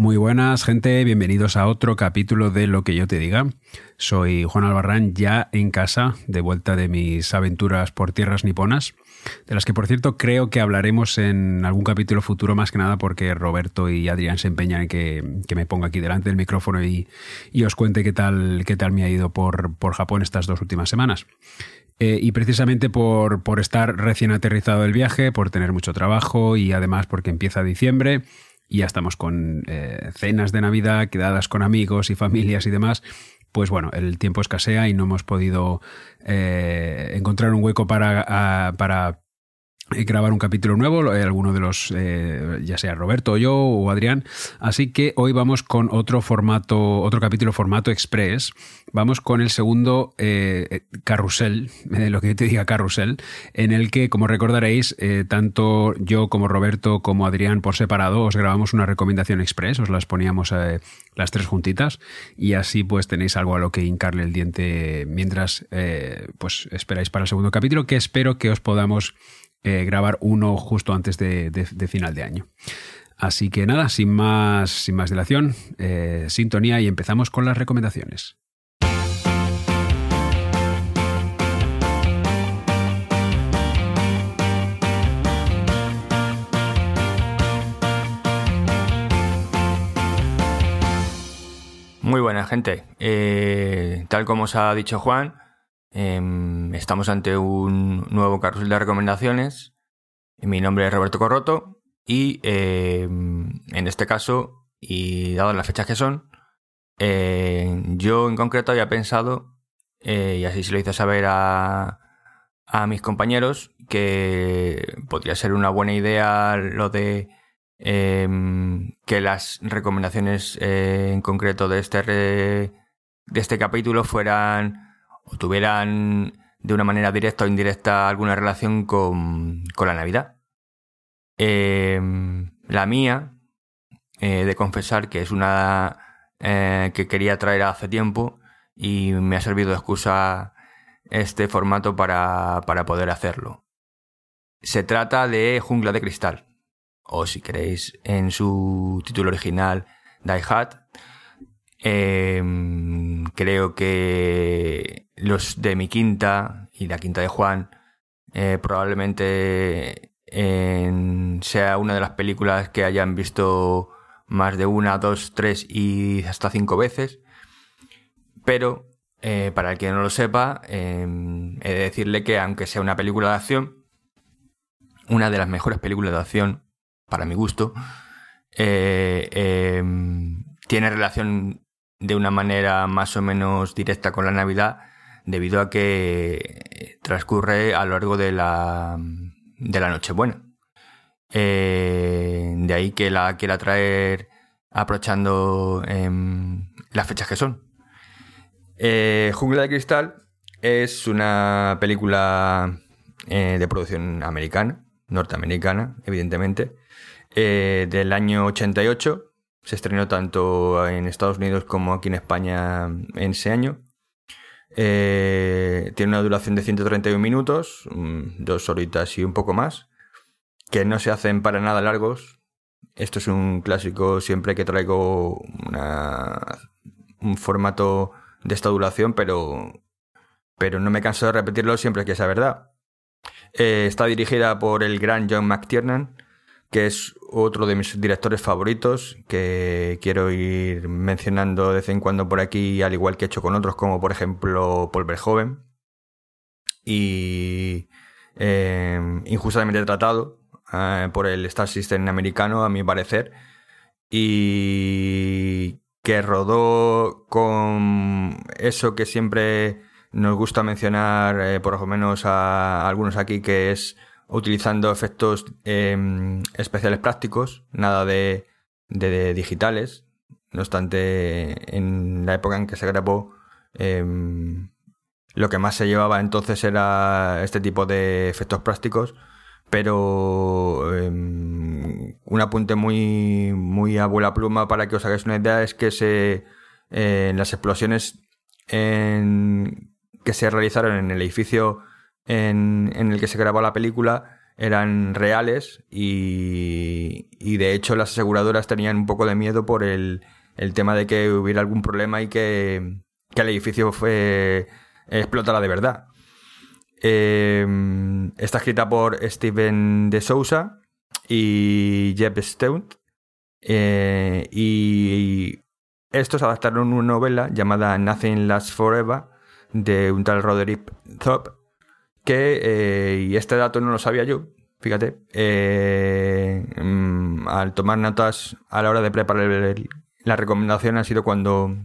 Muy buenas, gente. Bienvenidos a otro capítulo de Lo que yo te diga. Soy Juan Albarrán, ya en casa, de vuelta de mis aventuras por tierras niponas, de las que, por cierto, creo que hablaremos en algún capítulo futuro, más que nada porque Roberto y Adrián se empeñan en que, me ponga aquí delante del micrófono y, os cuente qué tal, qué tal me ha ido por, por Japón estas dos últimas semanas. Eh, y precisamente por, por estar recién aterrizado del viaje, por tener mucho trabajo y además porque empieza diciembre y ya estamos con eh, cenas de Navidad, quedadas con amigos y familias y demás, pues bueno, el tiempo escasea y no hemos podido eh, encontrar un hueco para, para grabar un capítulo nuevo, eh, alguno de los, eh, ya sea Roberto o yo o Adrián. Así que hoy vamos con otro formato, otro capítulo formato express. Vamos con el segundo eh, carrusel, lo que yo te diga carrusel, en el que, como recordaréis, tanto yo como Roberto como Adrián por separado os grabamos una recomendación express, os las poníamos las tres juntitas y así pues tenéis algo a lo que hincarle el diente mientras pues esperáis para el segundo capítulo que espero que os podamos eh, grabar uno justo antes de, final de año. Así que nada, sin más, sin más dilación, eh, sintonía y empezamos con las recomendaciones. Muy buena gente. Eh, tal como os ha dicho Juan, Em, estamos ante un nuevo carrusel de recomendaciones. Mi nombre es Roberto Corroto y em, en este caso, y dadas las fechas que son, eh, yo en concreto había pensado, eh, y así se lo hice saber a, a mis compañeros, que podría ser una buena idea lo de em, que las recomendaciones eh, en concreto de este, de este capítulo fueran o tuvieran de una manera directa o indirecta alguna relación con, la Navidad. Em, la mía, eh, de confesar que es una eh, que quería traer hace tiempo y me ha servido de excusa este formato para, para poder hacerlo. Se trata de Jungla de Cristal, o si queréis en su título original, Die Hard, Em, creo que los de mi quinta y la quinta de Juan eh, probablemente sea una de las películas que hayan visto más de una, dos, tres y hasta cinco veces. Pero eh, para el que no lo sepa, em, he de decirle que aunque sea una película de acción, una de las mejores películas de acción, para mi gusto, eh, em, tiene relación de una manera más o menos directa con la Navidad debido a que transcurre a lo largo de la, de la Nochebuena. Eh, de ahí que la quiera traer aprovechando em, las fechas que son. Eh, Jungla de Cristal es una película eh, de producción americana, norteamericana, evidentemente, del año 88 se estrenó tanto en Estados Unidos como aquí en España en ese año. Eh, tiene una duración de 131 minutos, mm, dos horitas y un poco más, que no se hacen para nada largos. Esto es un clásico siempre que traigo un formato de esta duración, pero, pero no me canso de repetirlo siempre que sea verdad. Eh, está dirigida por el gran John McTiernan, que es otro de mis directores favoritos, que quiero ir mencionando de vez en cuando por aquí, al igual que he hecho con otros, como por ejemplo Paul Verhoeven. Y eh, injustamente tratado eh, por el Star System americano, a mi parecer. Y que rodó con eso que siempre nos gusta mencionar, eh, por lo menos a algunos aquí, que es utilizando efectos em, especiales prácticos, nada de, digitales, No obstante, en la época en que se grabó, em, lo que más se llevaba entonces era este tipo de efectos prácticos, pero em, un apunte muy, muy abuela pluma para que os hagáis una idea es que se, eh, en las explosiones que se realizaron en el edificio en, el que se grabó la película eran reales y, de hecho las aseguradoras tenían un poco de miedo por el, el tema de que hubiera algún problema y que, que el edificio fue explotara de verdad. Em, está escrita por Steven de Sousa y Jeff Stone. Eh, y estos adaptaron una novela llamada Nothing Lasts Forever de un tal Roderick Thorpe. Que, eh, y este dato no lo sabía yo, fíjate, eh, mm, al tomar notas a la hora de preparar la recomendación ha sido cuando,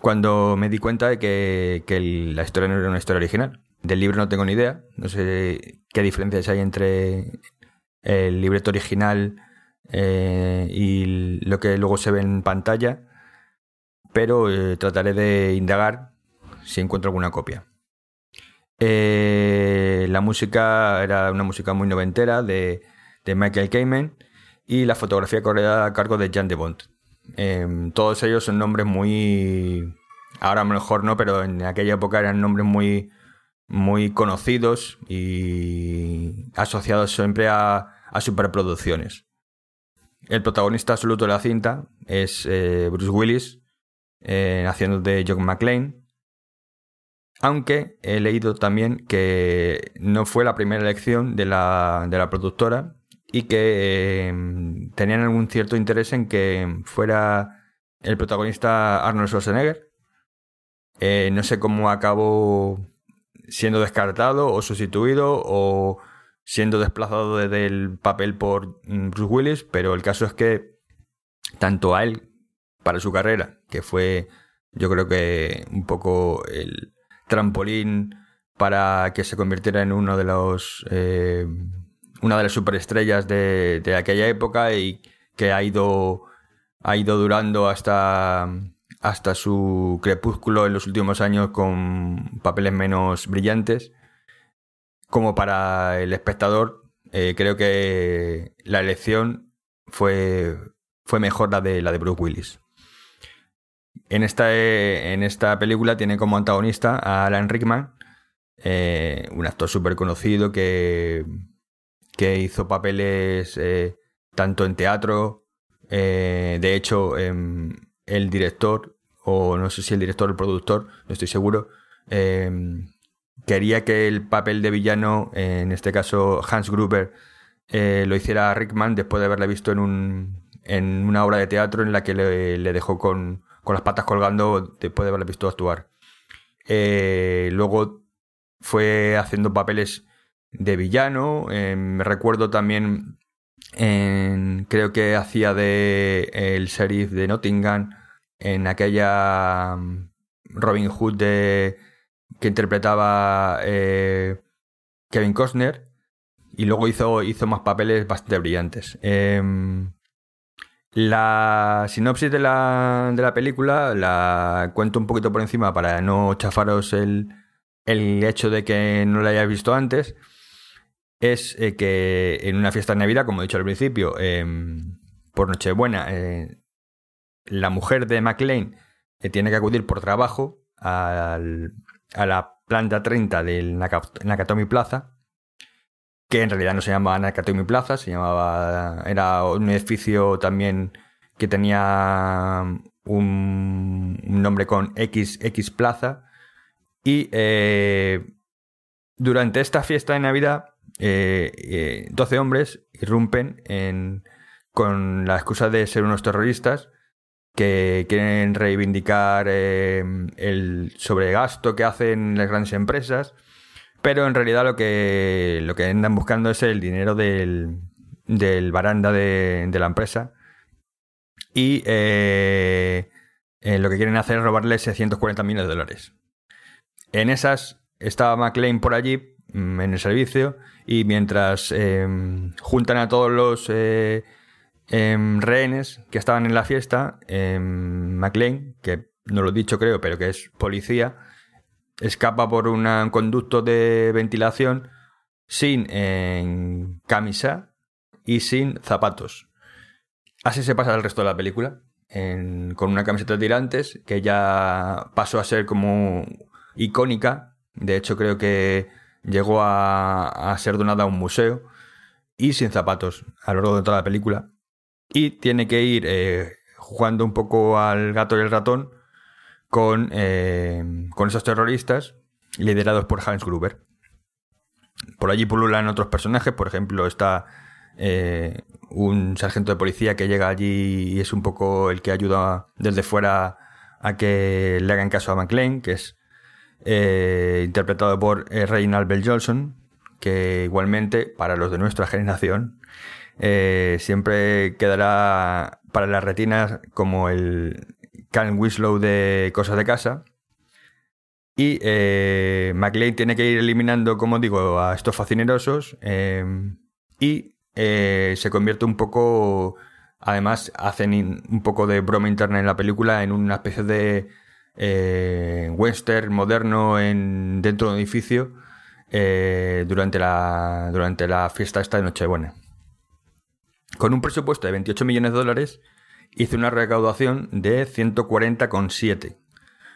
cuando me di cuenta de que, que la historia no era una historia original. Del libro no tengo ni idea. No sé qué diferencias hay entre el libreto original eh, y lo que luego se ve en pantalla. Pero eh, trataré de indagar si encuentro alguna copia. Eh, la música era una música muy noventera de, Michael Kamen y la fotografía corría a cargo de Jan de Bond. Em, todos ellos son nombres muy... Ahora a lo mejor no, pero en aquella época eran nombres muy muy conocidos y asociados siempre a, superproducciones. El protagonista absoluto de la cinta es eh, Bruce Willis, eh, haciendo de John McClane. Aunque he leído también que no fue la primera elección de la, de la productora y que eh, tenían algún cierto interés en que fuera el protagonista Arnold Schwarzenegger. no sé cómo acabó siendo descartado o sustituido o siendo desplazado desde el papel por mm, Bruce Willis, pero el caso es que tanto a él para su carrera, que fue yo creo que un poco el trampolín para que se convirtiera en uno de los eh, una de las superestrellas de, aquella época y que ha ido ha ido durando hasta hasta su crepúsculo en los últimos años con papeles menos brillantes. Como para el espectador, eh, creo que la elección fue, fue mejor la de, la de Bruce Willis. En esta, en esta película tiene como antagonista a Alan Rickman, eh, un actor súper conocido que, que hizo papeles eh, tanto en teatro, de hecho, el director, o no sé si el director o el productor, no estoy seguro, em, quería que el papel de villano, en este caso Hans Gruber, eh, lo hiciera Rickman después de haberle visto en, un, en una obra de teatro en la que le, dejó con, con, las patas colgando después de haberle visto actuar. Eh, luego fue haciendo papeles de villano. Em, me recuerdo también, creo que hacía de el sheriff de Nottingham en aquella mm, Robin Hood que interpretaba eh, Kevin Costner y luego hizo, hizo más papeles bastante brillantes. Em, la sinopsis de la, de la película la cuento un poquito por encima para no chafaros el, el hecho de que no la hayáis visto antes. Es eh, que en una fiesta de Navidad, como he dicho al principio, em, por Nochebuena, eh, la mujer de McLean tiene que acudir por trabajo a la planta 30 del Nakatomi Plaza, que en realidad no se llamaba Nakatomi Plaza, se llamaba. Era un edificio también que tenía un, nombre con X, X Plaza. Y eh, durante esta fiesta de Navidad, eh, eh, 12 hombres irrumpen en, con la excusa de ser unos terroristas que quieren reivindicar eh, el sobregasto que hacen las grandes empresas, pero en realidad lo que, lo que andan buscando es el dinero del, del baranda de, de la empresa y eh, eh, lo que quieren hacer es robarle 640 millones de dólares. En esas estaba McLean por allí, mm, en el servicio, y mientras juntan a todos los em, rehenes que estaban en la fiesta, em, McLean, que no lo he dicho creo, pero que es policía, escapa por un conducto de ventilación sin camisa y sin zapatos. Así se pasa el resto de la película, con una camiseta de tirantes que ya pasó a ser como icónica. De hecho, creo que llegó a, ser donada a un museo y sin zapatos a lo largo de toda la película. Y tiene que ir eh, jugando un poco al gato y el ratón con, eh, con esos terroristas liderados por Hans Gruber. Por allí pululan otros personajes, por ejemplo, está eh, un sargento de policía que llega allí y es un poco el que ayuda desde fuera a que le hagan caso a McLean, que es eh, interpretado por eh, Reynald Bell Johnson, que igualmente, para los de nuestra generación, siempre quedará para las retinas como el Cal Winslow de Cosas de Casa. Y McLean tiene que ir eliminando, como digo, a estos fascinerosos. y eh, se convierte un poco, además hacen un poco de broma interna en la película, en una especie de eh, western moderno en, dentro de un edificio eh, durante, la, durante la fiesta esta de Nochebuena. Con un presupuesto de 28 millones de dólares, hizo una recaudación de 140,7,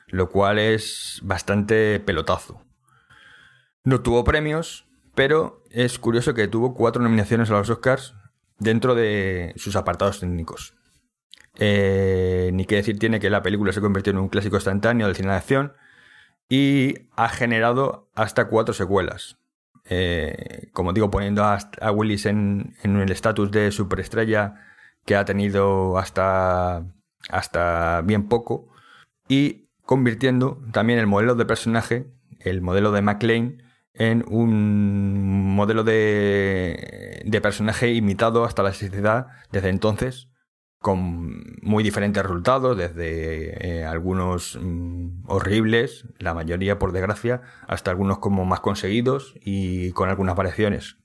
lo cual es bastante pelotazo. No tuvo premios, pero es curioso que tuvo cuatro nominaciones a los Oscars dentro de sus apartados técnicos. Eh, ni que decir tiene que la película se convirtió en un clásico instantáneo del cine de acción y ha generado hasta cuatro secuelas. Eh, como digo, poniendo a, Willis en, el estatus de superestrella que ha tenido hasta, hasta bien poco y convirtiendo también el modelo de personaje, el modelo de McLean, en un modelo de, de personaje imitado hasta la sociedad desde entonces, con muy diferentes resultados, desde eh, algunos mm, horribles, la mayoría por desgracia, hasta algunos como más conseguidos y con algunas variaciones.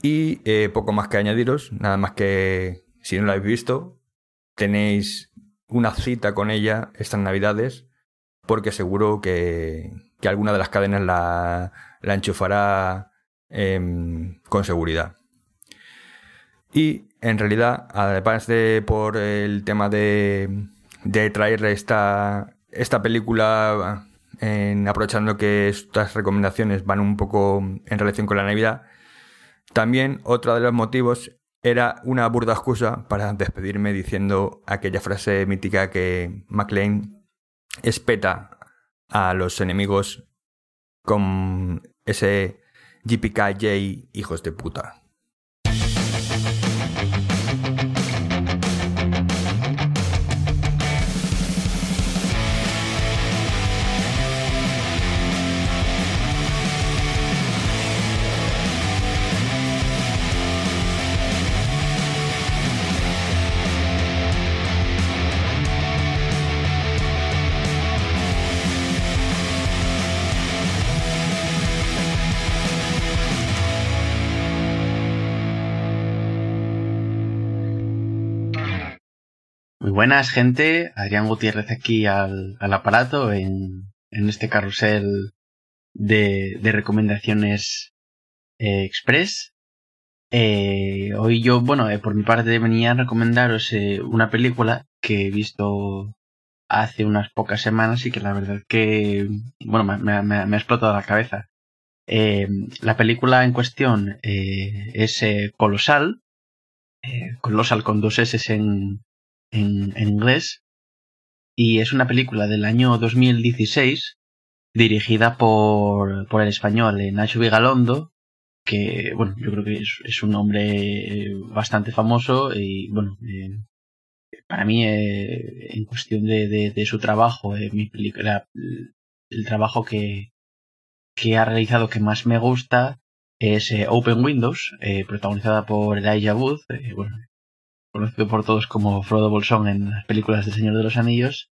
Y eh, poco más que añadiros, nada más que si no lo habéis visto, tenéis una cita con ella estas navidades, porque seguro que, que alguna de las cadenas la, la enchufará em, con seguridad. Y en realidad, además de por el tema de, de traer esta, esta película, en, aprovechando que estas recomendaciones van un poco en relación con la Navidad, también otro de los motivos era una burda excusa para despedirme diciendo aquella frase mítica que McLean espeta a los enemigos con ese JPKJ hijos de puta. Buenas, gente. Adrián Gutiérrez aquí al, aparato en, este carrusel de, recomendaciones eh, express. Eh, hoy yo, bueno, eh, por mi parte venía a recomendaros una película que he visto hace unas pocas semanas y que la verdad que, bueno, me, me ha explotado la cabeza. la película en cuestión es Colosal, Colosal con dos S en, en, inglés y es una película del año 2016 dirigida por, por el español eh, Nacho Vigalondo que bueno yo creo que es, un hombre bastante famoso y bueno eh, para mí eh, en cuestión de, de, su trabajo mi película el trabajo que, que ha realizado que más me gusta es Open Windows protagonizada por Elijah Wood conocido por todos como Frodo Bolsón en las películas de Señor de los Anillos,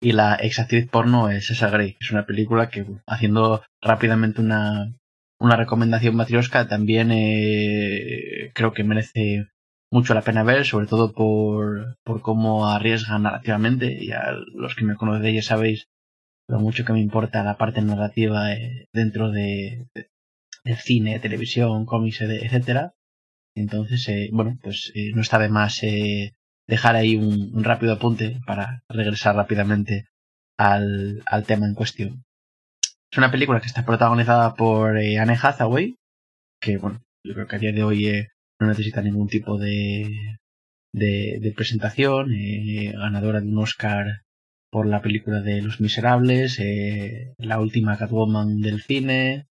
y la ex actriz porno es Esa Grey, es una película que, haciendo rápidamente una, una recomendación matriosca, también eh, creo que merece mucho la pena ver, sobre todo por, por cómo arriesgan narrativamente. Y a los que me conocéis ya sabéis lo mucho que me importa la parte narrativa eh, dentro de, del cine, televisión, cómics, etcétera. Entonces, eh, bueno, pues eh, no está de más dejar ahí un, rápido apunte para regresar rápidamente al, al tema en cuestión. Es una película que está protagonizada por Anne Hathaway, que bueno, yo creo que a día de hoy no necesita ningún tipo de, de, presentación, eh, ganadora de un Oscar por la película de Los Miserables, eh, la última Catwoman del cine.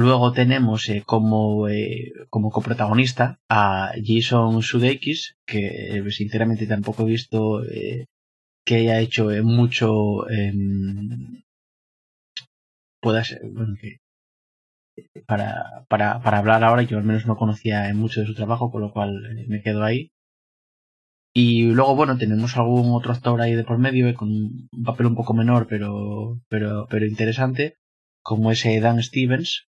Luego tenemos eh, como, como coprotagonista a Jason Sudeikis, que sinceramente tampoco he visto que haya hecho mucho pueda ser, bueno, que para, para, para hablar ahora. Yo al menos no conocía mucho de su trabajo, con lo cual eh, me quedo ahí. Y luego, bueno, tenemos algún otro actor ahí de por medio, eh, con un papel un poco menor, pero, pero, pero interesante, como ese Dan Stevens,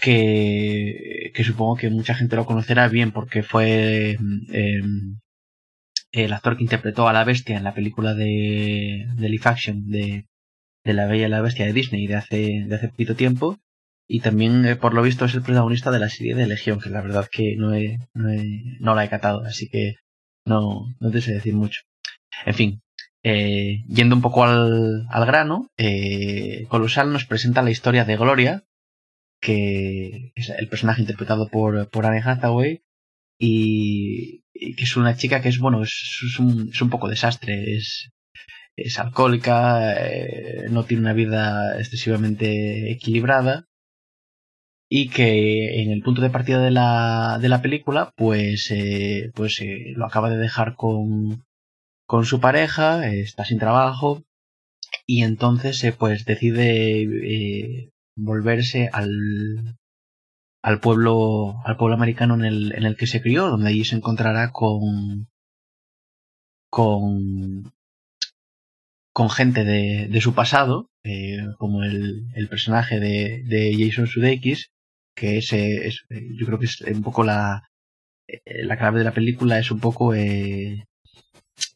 que, que supongo que mucha gente lo conocerá bien porque fue em, el actor que interpretó a la bestia en la película de, de Live Action de, de La Bella y la Bestia de Disney de hace, de hace poquito tiempo y también, eh, por lo visto, es el protagonista de la serie de Legión, que la verdad que no, he, no, la he catado, así que no, no te sé decir mucho. En fin, eh, yendo un poco al, al grano, eh, Colosal nos presenta la historia de Gloria, que es el personaje interpretado por, por Anne Hathaway, y, que es una chica que es, bueno, es, un, es un poco desastre, es, es alcohólica, no tiene una vida excesivamente equilibrada, y que en el punto de partida de la, de la película pues, eh, pues eh, lo acaba de dejar con, con su pareja, está sin trabajo y entonces eh, pues decide volverse al, al pueblo al pueblo americano en el, en el que se crió, donde allí se encontrará con con con gente de, de su pasado, como el, el personaje de, de Jason Sudeikis, que es, es, yo creo que es un poco la, eh, la clave de la película, es un poco eh,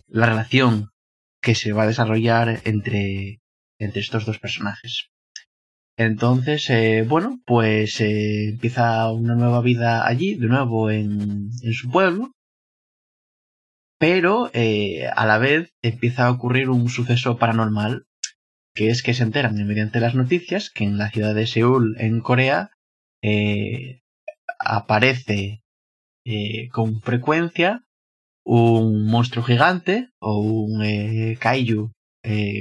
la relación que se va a desarrollar entre, entre estos dos personajes. Entonces, eh, bueno, pues eh, empieza una nueva vida allí, de nuevo en, su pueblo, pero eh, a la vez empieza a ocurrir un suceso paranormal, que es que se enteran mediante las noticias que en la ciudad de Seúl, en Corea, eh, aparece con frecuencia un monstruo gigante o un kaiju,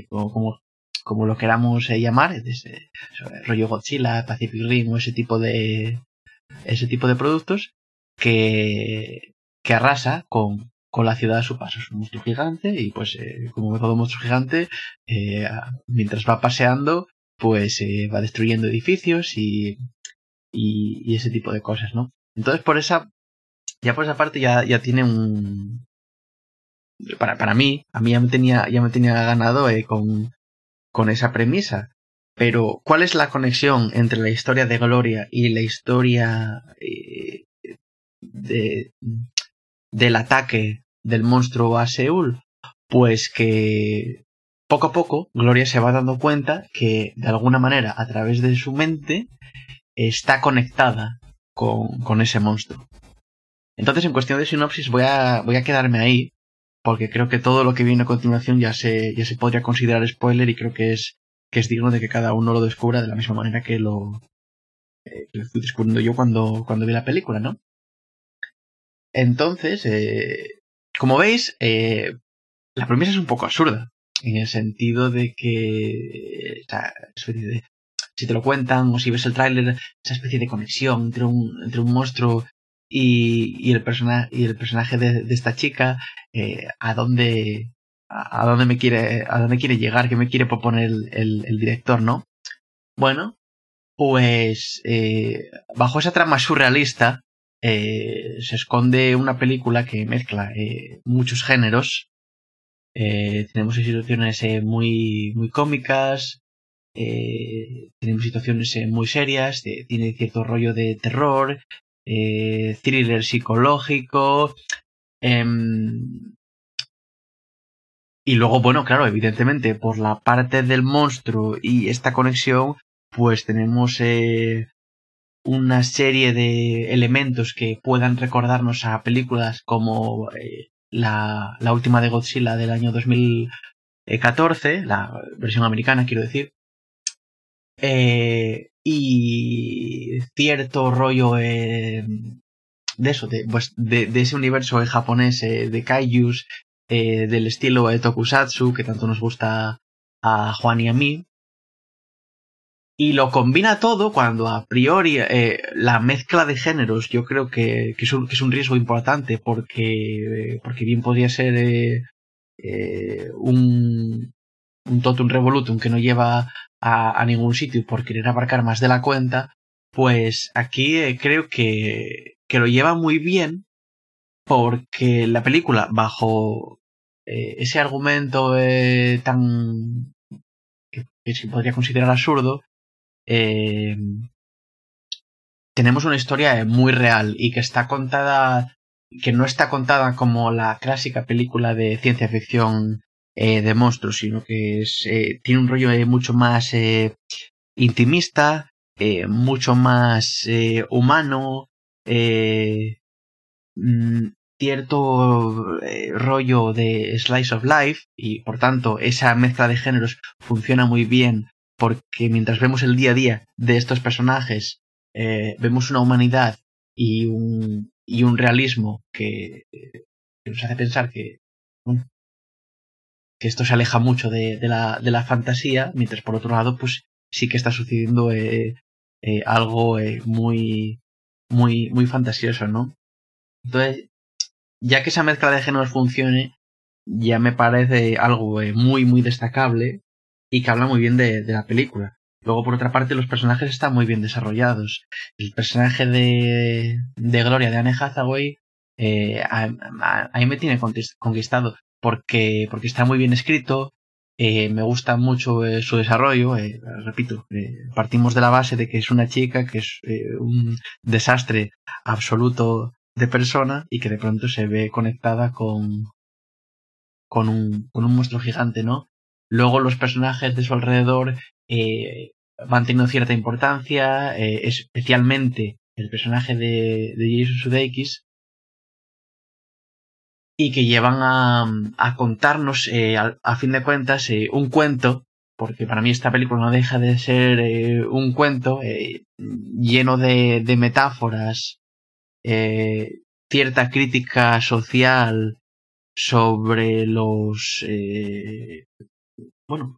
como, como, lo queramos llamar, ese, rollo Godzilla, Pacific Rim o ese tipo de ese tipo de productos que, que arrasa con, con la ciudad a su paso. Es un monstruo gigante y pues como todo monstruo gigante, mientras va paseando, pues va destruyendo edificios y y, ese tipo de cosas, ¿no? Entonces por esa, ya por esa parte ya, ya tiene un, para, para mí, a mí ya me tenía, ya me tenía ganado eh, con, con esa premisa. Pero, ¿cuál es la conexión entre la historia de Gloria y la historia eh, de, del ataque del monstruo a Seúl? Pues que poco a poco Gloria se va dando cuenta que de alguna manera a través de su mente está conectada con, con ese monstruo. Entonces, en cuestión de sinopsis, voy a, voy a quedarme ahí, porque creo que todo lo que viene a continuación ya se, ya se podría considerar spoiler y creo que es, que es digno de que cada uno lo descubra de la misma manera que lo, eh, lo estoy descubriendo yo cuando, cuando vi la película, ¿no? Entonces, eh, como veis, eh, la premisa es un poco absurda, en el sentido de que, o sea, de, si te lo cuentan o si ves el tráiler, esa especie de conexión entre un, entre un monstruo y, y, el, personaje de, esta chica, eh, a dónde a, dónde me quiere a dónde quiere llegar, que me quiere proponer el, el, director, ¿no? Bueno, pues eh, bajo esa trama surrealista eh, se esconde una película que mezcla eh, muchos géneros. Tenemos situaciones muy, muy cómicas, tenemos situaciones muy serias, tiene cierto rollo de terror, eh, thriller psicológico. Em, y luego, bueno, claro, evidentemente, por la parte del monstruo y esta conexión, pues tenemos eh, una serie de elementos que puedan recordarnos a películas como eh, la, la, última de Godzilla del año 2014, la versión americana, quiero decir. Eh, y cierto rollo eh, de eso, de, pues, de, de, ese universo japonés de kaijus, del estilo de tokusatsu, que tanto nos gusta a Juan y a mí. Y lo combina todo cuando a priori eh, la mezcla de géneros yo creo que, que, es, un, que es, un, riesgo importante porque, porque bien podría ser eh, eh, un, un totum revolutum que no lleva a, ningún sitio por querer abarcar más de la cuenta, pues aquí eh, creo que, que lo lleva muy bien porque la película bajo eh, ese argumento tan que, se podría considerar absurdo eh, tenemos una historia muy real y que está contada, que no está contada como la clásica película de ciencia ficción eh, de monstruos, sino que es, eh, tiene un rollo mucho más eh, intimista, eh, mucho más eh, humano, mm, cierto rollo de slice of life y por tanto esa mezcla de géneros funciona muy bien porque mientras vemos el día a día de estos personajes, eh, vemos una humanidad y un, y un realismo que, que nos hace pensar que, que esto se aleja mucho de, la, fantasía, mientras por otro lado, pues sí que está sucediendo eh, eh, algo eh, muy, muy, muy fantasioso, ¿no? Entonces, ya que esa mezcla de géneros funcione, ya me parece algo muy, muy destacable y que habla muy bien de, la película. Luego, por otra parte, los personajes están muy bien desarrollados. El personaje de, de Gloria, de Anne Hathaway, eh, a, mí me tiene conquistado porque, porque está muy bien escrito, eh, me gusta mucho eh, su desarrollo, eh, repito, partimos de la base de que es una chica que es un desastre absoluto de persona y que de pronto se ve conectada con, con, un, con un monstruo gigante, ¿no? Luego los personajes de su alrededor van teniendo cierta importancia, especialmente el personaje de, de Jason Sudeikis, y que llevan a, contarnos, eh, a, fin de cuentas, eh, un cuento, porque para mí esta película no deja de ser eh, un cuento lleno de, de metáforas, cierta crítica social sobre los bueno,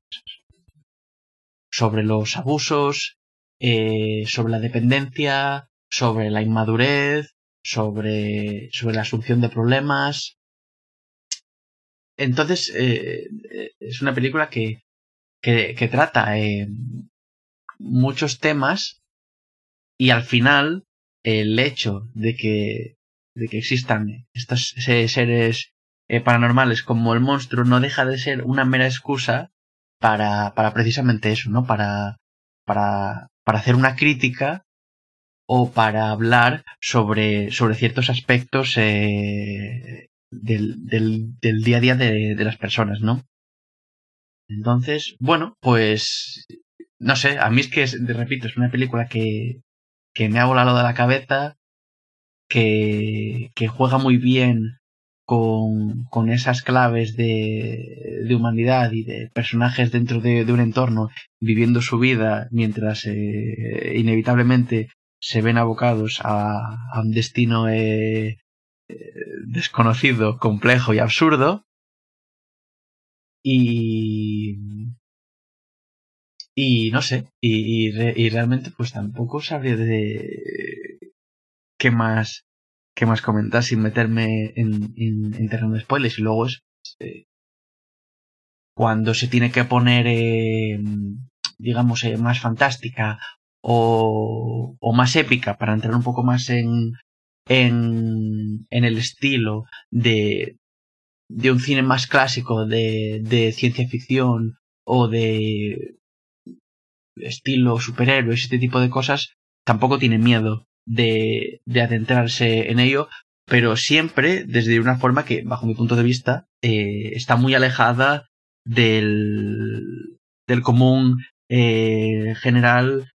sobre los abusos, sobre la dependencia, sobre la inmadurez, sobre, sobre la asunción de problemas. Entonces, eh, es una película que, que, que trata eh, muchos temas y al final el hecho de que, de que existan estos seres eh, paranormales como el monstruo no deja de ser una mera excusa para, para precisamente eso, ¿no? Para, para, para hacer una crítica o para hablar sobre, sobre ciertos aspectos eh, del, del, día a día de, de, las personas, ¿no? Entonces, bueno, pues no sé, a mí es que, es, repito, es una película que, que me ha volado de la cabeza, que, que juega muy bien con, con esas claves de, de, humanidad y de personajes dentro de, de, un entorno viviendo su vida mientras eh, inevitablemente se ven abocados a, a un destino eh, desconocido, complejo y absurdo. Y, y no sé, y, y, re, y realmente pues tampoco sabría de qué más qué más comentar sin meterme en, en, en terreno de spoilers y luego es eh, cuando se tiene que poner eh, digamos eh, más fantástica o, o, más épica para entrar un poco más en en, en el estilo de de un cine más clásico de, de ciencia ficción o de estilo superhéroes este tipo de cosas tampoco tiene miedo de, de adentrarse en ello, pero siempre desde una forma que, bajo mi punto de vista, eh, está muy alejada del, del común eh, general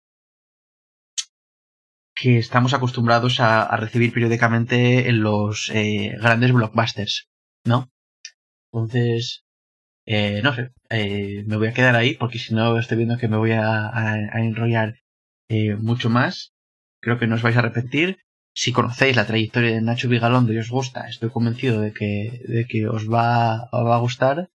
que estamos acostumbrados a, recibir periódicamente en los eh, grandes blockbusters, ¿no? Entonces, eh, no sé, eh, me voy a quedar ahí porque si no estoy viendo que me voy a, a, enrollar eh, mucho más. Creo que no os vais a arrepentir. Si conocéis la trayectoria de Nacho Vigalondo y os gusta, estoy convencido de que, de que os va, os va a gustar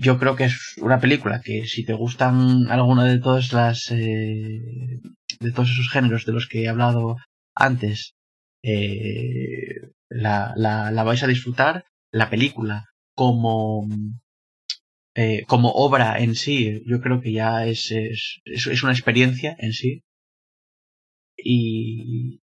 yo creo que es una película que si te gustan alguna de todas las eh, de todos esos géneros de los que he hablado antes eh, la, la, vais a disfrutar la película como eh, como obra en sí yo creo que ya es, es, es una experiencia en sí y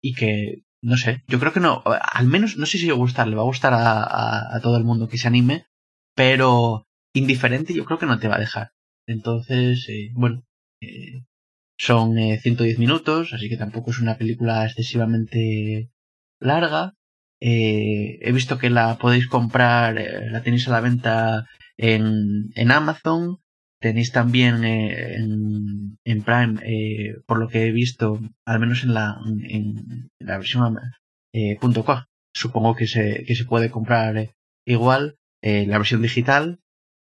y que no sé yo creo que no al menos no sé si va a gustar le va a gustar a, a, a todo el mundo que se anime pero indiferente yo creo que no te va a dejar. Entonces, eh, bueno, eh, son 110 eh, minutos, así que tampoco es una película excesivamente larga. he visto que la podéis comprar, la tenéis a la venta en, en Amazon. Tenéis también en, en, Prime, por lo que he visto, al menos en la, en, la versión eh, Supongo que se, que se puede comprar igual la versión digital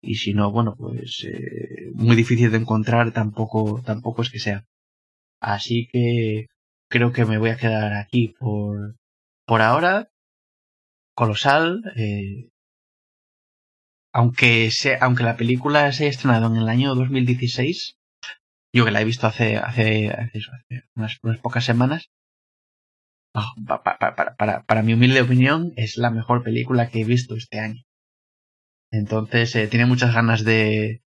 y si no, bueno, pues eh, muy difícil de encontrar tampoco, tampoco es que sea. Así que creo que me voy a quedar aquí por, por ahora. Colosal. Eh, aunque, sea, aunque la película se haya estrenado en el año 2016, yo que la he visto hace, hace, hace, unas, unas, pocas semanas, para, para, para, para mi humilde opinión, es la mejor película que he visto este año. Entonces, eh, tiene muchas ganas de,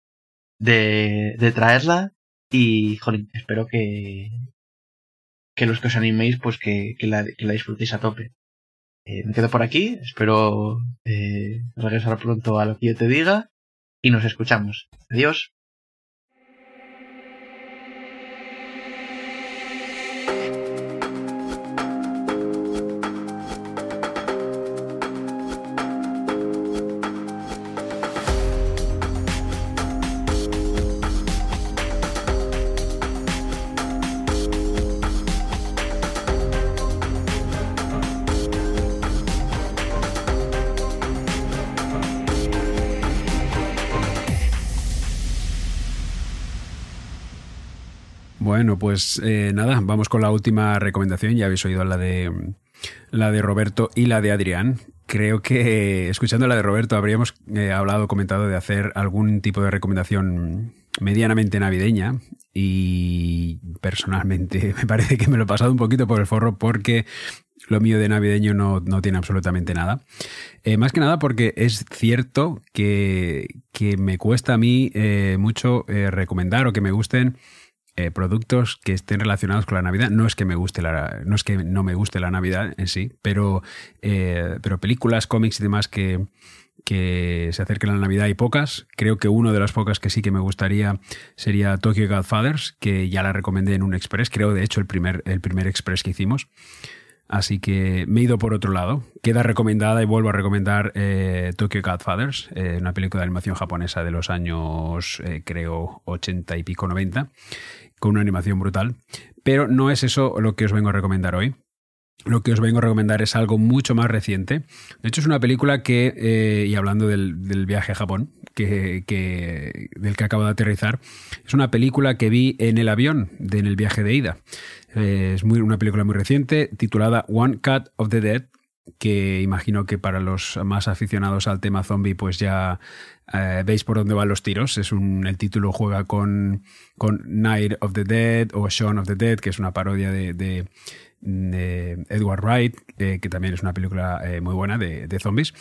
de, traerla y, jolín, espero que, que los que os animéis, pues que, que la disfrutéis a tope. Eh, me quedo por aquí, espero eh, regresar pronto a lo que yo te diga y nos escuchamos. Adiós. Bueno, pues eh, nada, vamos con la última recomendación. Ya habéis oído la de la de Roberto y la de Adrián. Creo que escuchando la de Roberto habríamos eh, hablado, comentado de hacer algún tipo de recomendación medianamente navideña y personalmente me parece que me lo he pasado un poquito por el forro porque lo mío de navideño no, tiene absolutamente nada. Eh, más que nada porque es cierto que, me cuesta a mí mucho recomendar o que me gusten eh, productos que estén relacionados con la Navidad. No es que me guste la, no es que no me guste la Navidad en sí, pero, eh, pero películas, cómics y demás que, que se acerquen a la Navidad hay pocas. Creo que uno de las pocas que sí que me gustaría sería Tokyo Godfathers, que ya la recomendé en un express, creo de hecho el primer, el primer express que hicimos. Así que me he ido por otro lado. Queda recomendada y vuelvo a recomendar eh, Tokyo Godfathers, una película de animación japonesa de los años, creo, 80 y pico 90, con una animación brutal. Pero no es eso lo que os vengo a recomendar hoy. Lo que os vengo a recomendar es algo mucho más reciente. De hecho, es una película que, eh, y hablando del, viaje a Japón, que, del que acabo de aterrizar, es una película que vi en el avión de, en el viaje de ida. Eh, es una película muy reciente titulada One Cut of the Dead, que imagino que para los más aficionados al tema zombie pues ya eh, veis por dónde van los tiros. Es un, el título juega con, Night of the Dead o Shaun of the Dead, que es una parodia de, Edward Wright, que también es una película eh, muy buena de, zombies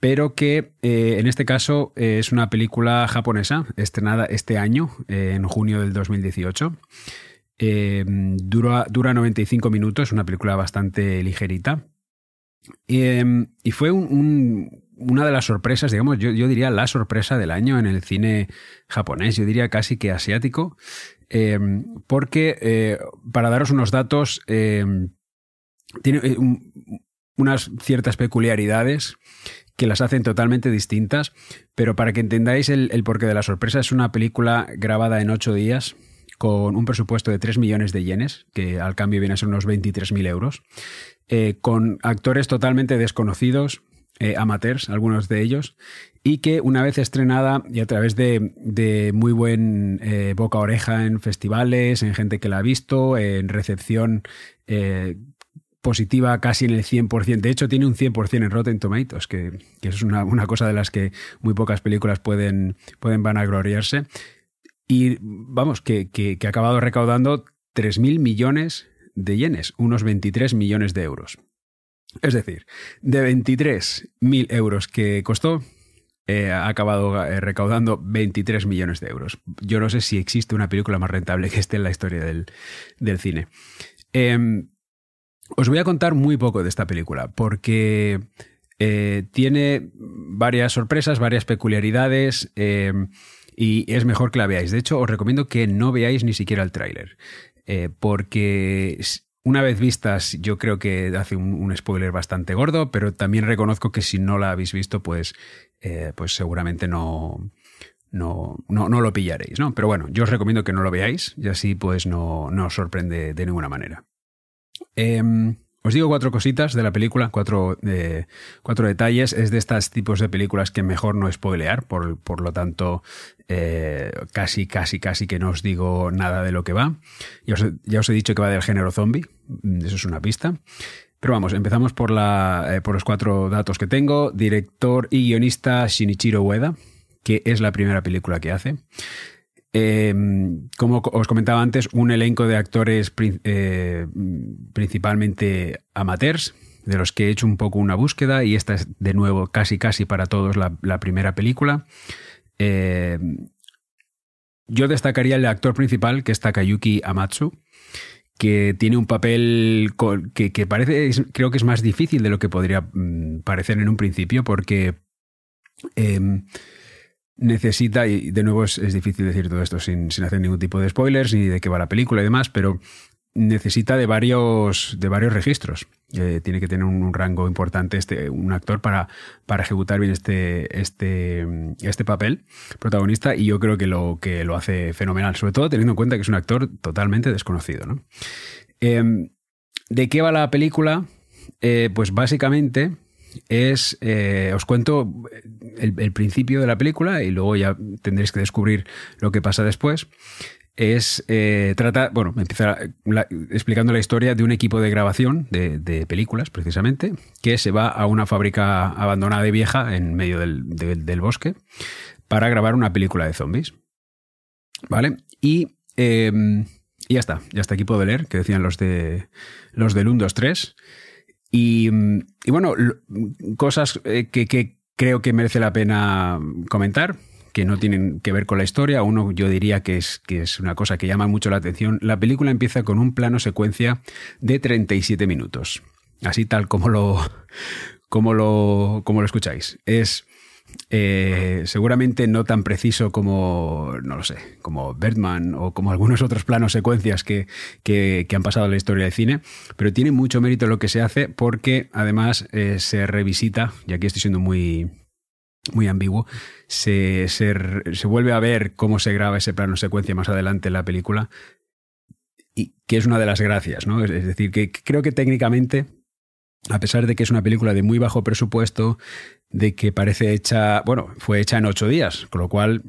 pero que eh, en este caso es una película japonesa estrenada este año, en junio del 2018. dura, dura 95 minutos, una película bastante ligerita. y fue un, una de las sorpresas, digamos, yo, diría la sorpresa del año en el cine japonés, yo diría casi que asiático. porque para daros unos datos, tiene unas ciertas peculiaridades que las hacen totalmente distintas, pero para que entendáis el, porqué de la sorpresa, es una película grabada en ocho días con un presupuesto de 3 millones de yenes, que al cambio viene a ser unos 23.000 euros, eh, con actores totalmente desconocidos, eh, amateurs, algunos de ellos, y que una vez estrenada y a través de, muy buen eh, boca oreja en festivales, en gente que la ha visto, en recepción positiva casi en el 100%. De hecho, tiene un 100% en Rotten Tomatoes, que, que es una, cosa de las que muy pocas películas pueden, pueden vanagloriarse. Y vamos, que, que, ha acabado recaudando 3.000 millones de yenes, unos 23 millones de euros. Es decir, de 23.000 euros que costó, eh, ha acabado eh, recaudando 23 millones de euros. Yo no sé si existe una película más rentable que esté en la historia del, cine. Em, os voy a contar muy poco de esta película, porque eh, tiene varias sorpresas, varias peculiaridades. Eh, y es mejor que la veáis. De hecho, os recomiendo que no veáis ni siquiera el tráiler. Porque una vez vistas, yo creo que hace un, spoiler bastante gordo, pero también reconozco que si no la habéis visto, pues, pues seguramente no, no, no, lo pillaréis, ¿no? Pero bueno, yo os recomiendo que no lo veáis y así pues no, no os sorprende de ninguna manera. Em, os digo cuatro cositas de la película, cuatro, eh, cuatro, detalles. Es de estos tipos de películas que mejor no spoilear, por, por lo tanto, eh, casi, casi, casi que no os digo nada de lo que va. Ya os, ya he dicho que va del género zombie, mm, eso es una pista. Pero vamos, empezamos por, la, eh, por los cuatro datos que tengo. Director y guionista Shinichiro Ueda, que es la primera película que hace. Em, como os comentaba antes, un elenco de actores eh, principalmente amateurs, de los que he hecho un poco una búsqueda, y esta es de nuevo casi casi para todos la, primera película. Em, yo destacaría el actor principal, que es Takayuki Amatsu, que tiene un papel que, parece, creo que es más difícil de lo que podría mm, parecer en un principio, porque em, necesita, y de nuevo es, difícil decir todo esto sin, hacer ningún tipo de spoilers ni de qué va la película y demás, pero necesita de varios, de varios registros. Eh, tiene que tener un, rango importante este, un actor para, para ejecutar bien este, este, este papel protagonista y yo creo que lo, que lo hace fenomenal, sobre todo teniendo en cuenta que es un actor totalmente desconocido. Em, ¿De qué va la película? Eh, pues básicamente es, eh, os cuento el, principio de la película y luego ya tendréis que descubrir lo que pasa después. Es, eh, trata, bueno, empieza explicando la historia de un equipo de grabación de, películas, precisamente, que se va a una fábrica abandonada y vieja en medio del, bosque para grabar una película de zombies. ¿Vale? Y, y ya está, ya está aquí puedo leer, que decían los de los del 1, 2, 3. Y, bueno, cosas eh, que, creo que merece la pena comentar, que no tienen que ver con la historia. Uno yo diría que es, que es una cosa que llama mucho la atención. La película empieza con un plano secuencia de 37 minutos. Así tal como lo, como lo, como lo escucháis. Es eh, seguramente no tan preciso como, no lo sé, como Bertman o como algunos otros planos secuencias que, han pasado en la historia del cine, pero tiene mucho mérito lo que se hace porque además eh, se revisita, y aquí estoy siendo muy, muy ambiguo, se, se, vuelve a ver cómo se graba ese plano secuencia más adelante en la película, y que es una de las gracias, ¿no? Es decir, que creo que técnicamente a pesar de que es una película de muy bajo presupuesto, de que parece hecha, bueno, fue hecha en ocho días, con lo cual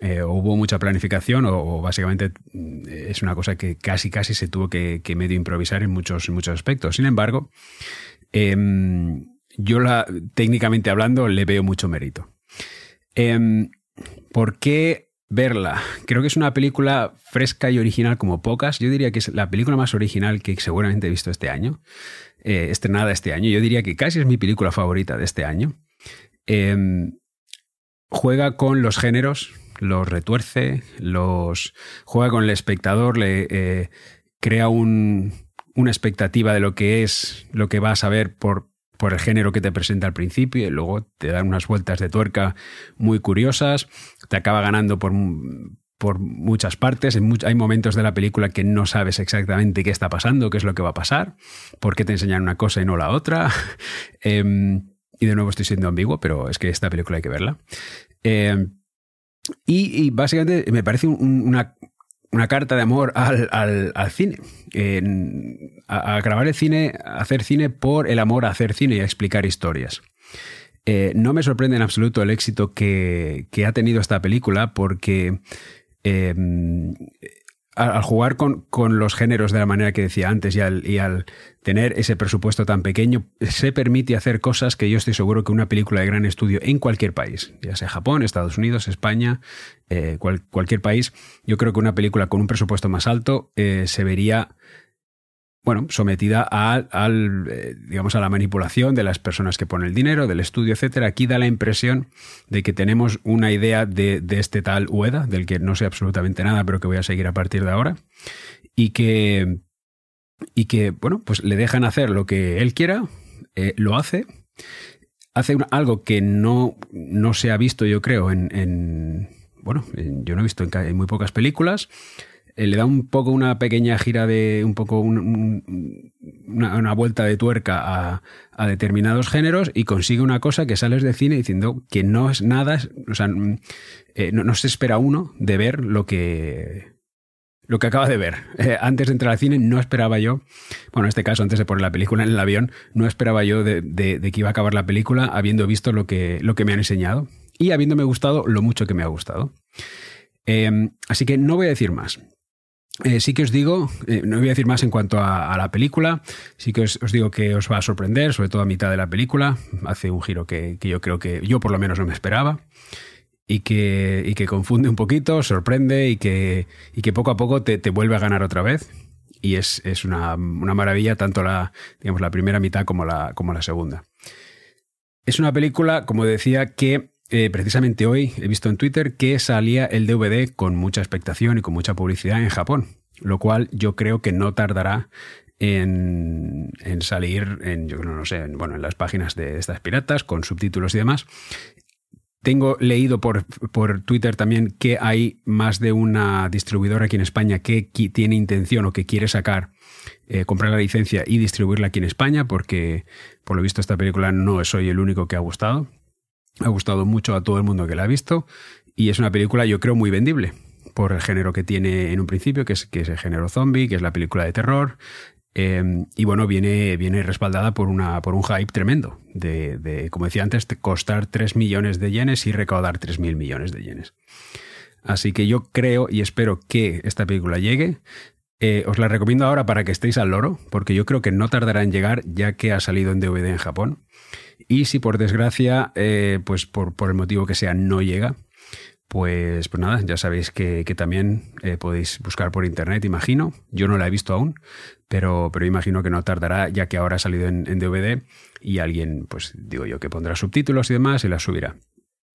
eh, hubo mucha planificación o, básicamente mm, es una cosa que casi casi se tuvo que, medio improvisar en muchos, muchos aspectos. Sin embargo, em, yo la, técnicamente hablando le veo mucho mérito. Em, ¿Por qué verla? Creo que es una película fresca y original como pocas. Yo diría que es la película más original que seguramente he visto este año. Eh, estrenada este año. Yo diría que casi es mi película favorita de este año. Em, juega con los géneros, los retuerce, los juega con el espectador, le eh, crea una expectativa de lo que es, lo que vas a ver por, por el género que te presenta al principio y luego te da unas vueltas de tuerca muy curiosas, te acaba ganando por, por muchas partes. hay momentos de la película que no sabes exactamente qué está pasando, qué es lo que va a pasar, por qué te enseñan una cosa y no la otra. Em, y de nuevo estoy siendo ambiguo, pero es que esta película hay que verla. Em, y, básicamente me parece una, carta de amor al, cine. a, grabar el cine, a hacer cine por el amor a hacer cine y a explicar historias. Eh, no me sorprende en absoluto el éxito que, ha tenido esta película porque em, al, jugar con, los géneros de la manera que decía antes y al, tener ese presupuesto tan pequeño, se permite hacer cosas que yo estoy seguro que una película de gran estudio en cualquier país, ya sea Japón, Estados Unidos, España, eh, cualquier país, yo creo que una película con un presupuesto más alto eh, se vería bueno, sometida a, al, eh, digamos, a la manipulación de las personas que ponen el dinero, del estudio, etcétera. Aquí da la impresión de que tenemos una idea de, este tal Ueda, del que no sé absolutamente nada, pero que voy a seguir a partir de ahora, y que, y que bueno, pues le dejan hacer lo que él quiera, eh, lo hace, hace algo que no, no se ha visto, yo creo, en, bueno, yo no he visto en muy pocas películas. Eh, le da un poco una pequeña gira de un poco una, vuelta de tuerca a, determinados géneros y consigue una cosa que sales de cine diciendo que no es nada, o sea, eh, no, se espera uno de ver lo que lo que acaba de ver. Eh, antes de entrar al cine no esperaba yo, bueno, en este caso antes de poner la película en el avión, no esperaba yo de, que iba a acabar la película habiendo visto lo que, lo que me han enseñado y habiéndome gustado lo mucho que me ha gustado. así que no voy a decir más. Eh, sí que os digo, eh, no voy a decir más en cuanto a, la película, sí que os, digo que os va a sorprender, sobre todo a mitad de la película, hace un giro que, yo creo que yo por lo menos no me esperaba y que, que confunde un poquito, sorprende y que, que poco a poco te, vuelve a ganar otra vez. Y es, una, maravilla tanto la, digamos, la primera mitad como la, como la segunda. Es una película, como decía, que eh, precisamente hoy he visto en Twitter que salía el DVD con mucha expectación y con mucha publicidad en Japón, lo cual yo creo que no tardará en, salir en, yo no sé, bueno, en las páginas de estas piratas con subtítulos y demás. Tengo leído por, por, Twitter también que hay más de una distribuidora aquí en España que tiene intención o que quiere sacar, eh, comprar la licencia y distribuirla aquí en España, porque por lo visto esta película no soy el único que ha gustado. Ha gustado mucho a todo el mundo que la ha visto y es una película yo creo muy vendible por el género que tiene en un principio, que es, que es el género zombie, que es la película de terror. Em, y bueno, viene, viene respaldada por, una, por un hype tremendo, de, como decía antes, costar 3 millones de yenes y recaudar 3.000 millones de yenes. Así que yo creo y espero que esta película llegue. Eh, os la recomiendo ahora para que estéis al loro, porque yo creo que no tardará en llegar ya que ha salido en DVD en Japón. Y si por desgracia, eh, pues por, el motivo que sea, no llega, pues, pues nada, ya sabéis que, también eh, podéis buscar por internet, imagino. Yo no la he visto aún, pero, pero imagino que no tardará, ya que ahora ha salido en, DVD y alguien, pues digo yo, que pondrá subtítulos y demás y la subirá.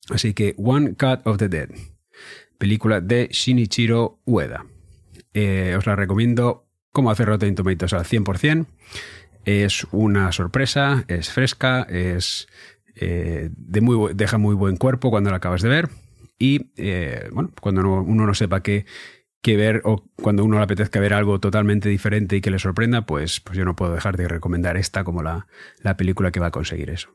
Así que One Cut of the Dead, película de Shinichiro Ueda. Eh, os la recomiendo como hacer Rotten Tomatoes al 100%. Es una sorpresa, es fresca, es eh, de muy, deja muy buen cuerpo cuando la acabas de ver. Y eh, bueno, cuando uno no sepa qué, ver o cuando uno le apetezca ver algo totalmente diferente y que le sorprenda, pues, pues yo no puedo dejar de recomendar esta como la película que va a conseguir eso.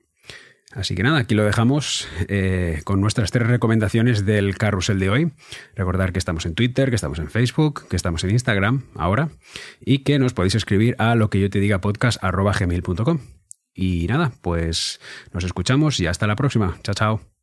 Así que nada, aquí lo dejamos eh, con nuestras tres recomendaciones del carrusel de hoy. Recordar que estamos en Twitter, que estamos en Facebook, que estamos en Instagram ahora y que nos podéis escribir a lo que yo te diga podcast Y nada, pues nos escuchamos y hasta la próxima. Chao, chao.